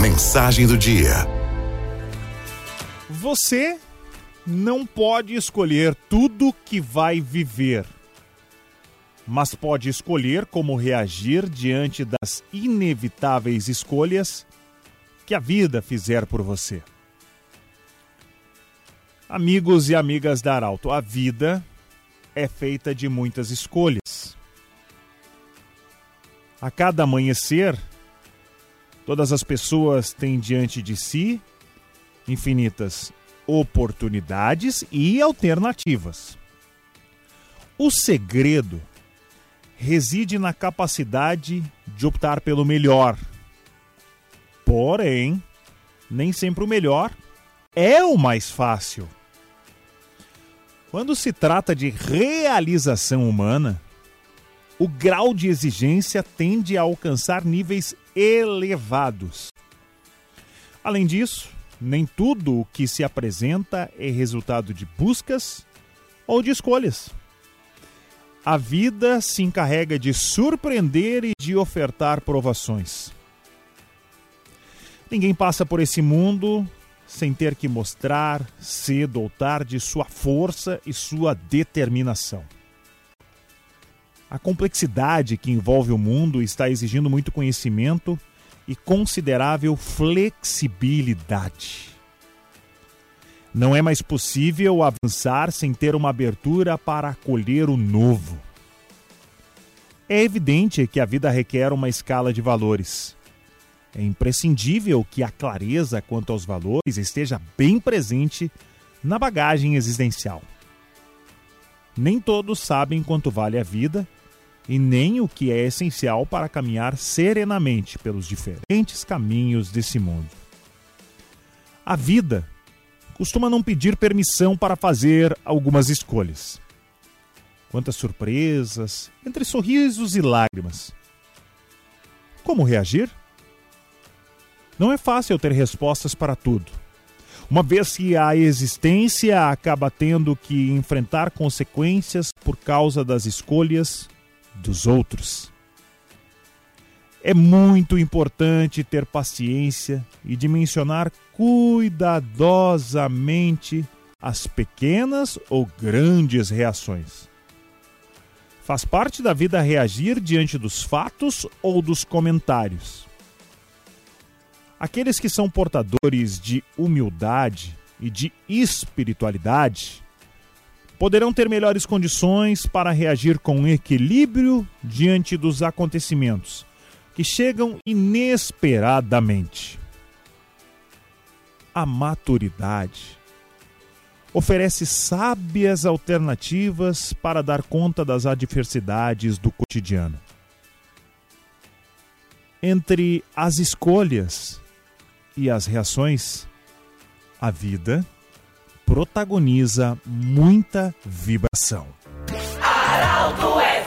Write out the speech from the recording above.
Mensagem do dia. Você não pode escolher tudo que vai viver, mas pode escolher como reagir diante das inevitáveis escolhas que a vida fizer por você. Amigos e amigas da Arauto, a vida é feita de muitas escolhas. A cada amanhecer, todas as pessoas têm diante de si infinitas oportunidades e alternativas. O segredo reside na capacidade de optar pelo melhor. Porém, nem sempre o melhor é o mais fácil. Quando se trata de realização humana, o grau de exigência tende a alcançar níveis elevados. Além disso, nem tudo o que se apresenta é resultado de buscas ou de escolhas. A vida se encarrega de surpreender e de ofertar provações. Ninguém passa por esse mundo sem ter que mostrar, cedo ou tarde, sua força e sua determinação. A complexidade que envolve o mundo está exigindo muito conhecimento e considerável flexibilidade. Não é mais possível avançar sem ter uma abertura para acolher o novo. É evidente que a vida requer uma escala de valores é imprescindível que a clareza quanto aos valores esteja bem presente na bagagem existencial. Nem todos sabem quanto vale a vida e nem o que é essencial para caminhar serenamente pelos diferentes caminhos desse mundo. A vida costuma não pedir permissão para fazer algumas escolhas. Quantas surpresas, entre sorrisos e lágrimas. Como reagir? Não é fácil ter respostas para tudo. Uma vez que a existência acaba tendo que enfrentar consequências por causa das escolhas dos outros. É muito importante ter paciência e dimensionar cuidadosamente as pequenas ou grandes reações. Faz parte da vida reagir diante dos fatos ou dos comentários. Aqueles que são portadores de humildade e de espiritualidade poderão ter melhores condições para reagir com equilíbrio diante dos acontecimentos que chegam inesperadamente. A maturidade oferece sábias alternativas para dar conta das adversidades do cotidiano. Entre as escolhas e as reações, a vida protagoniza muita vibração. Aralto é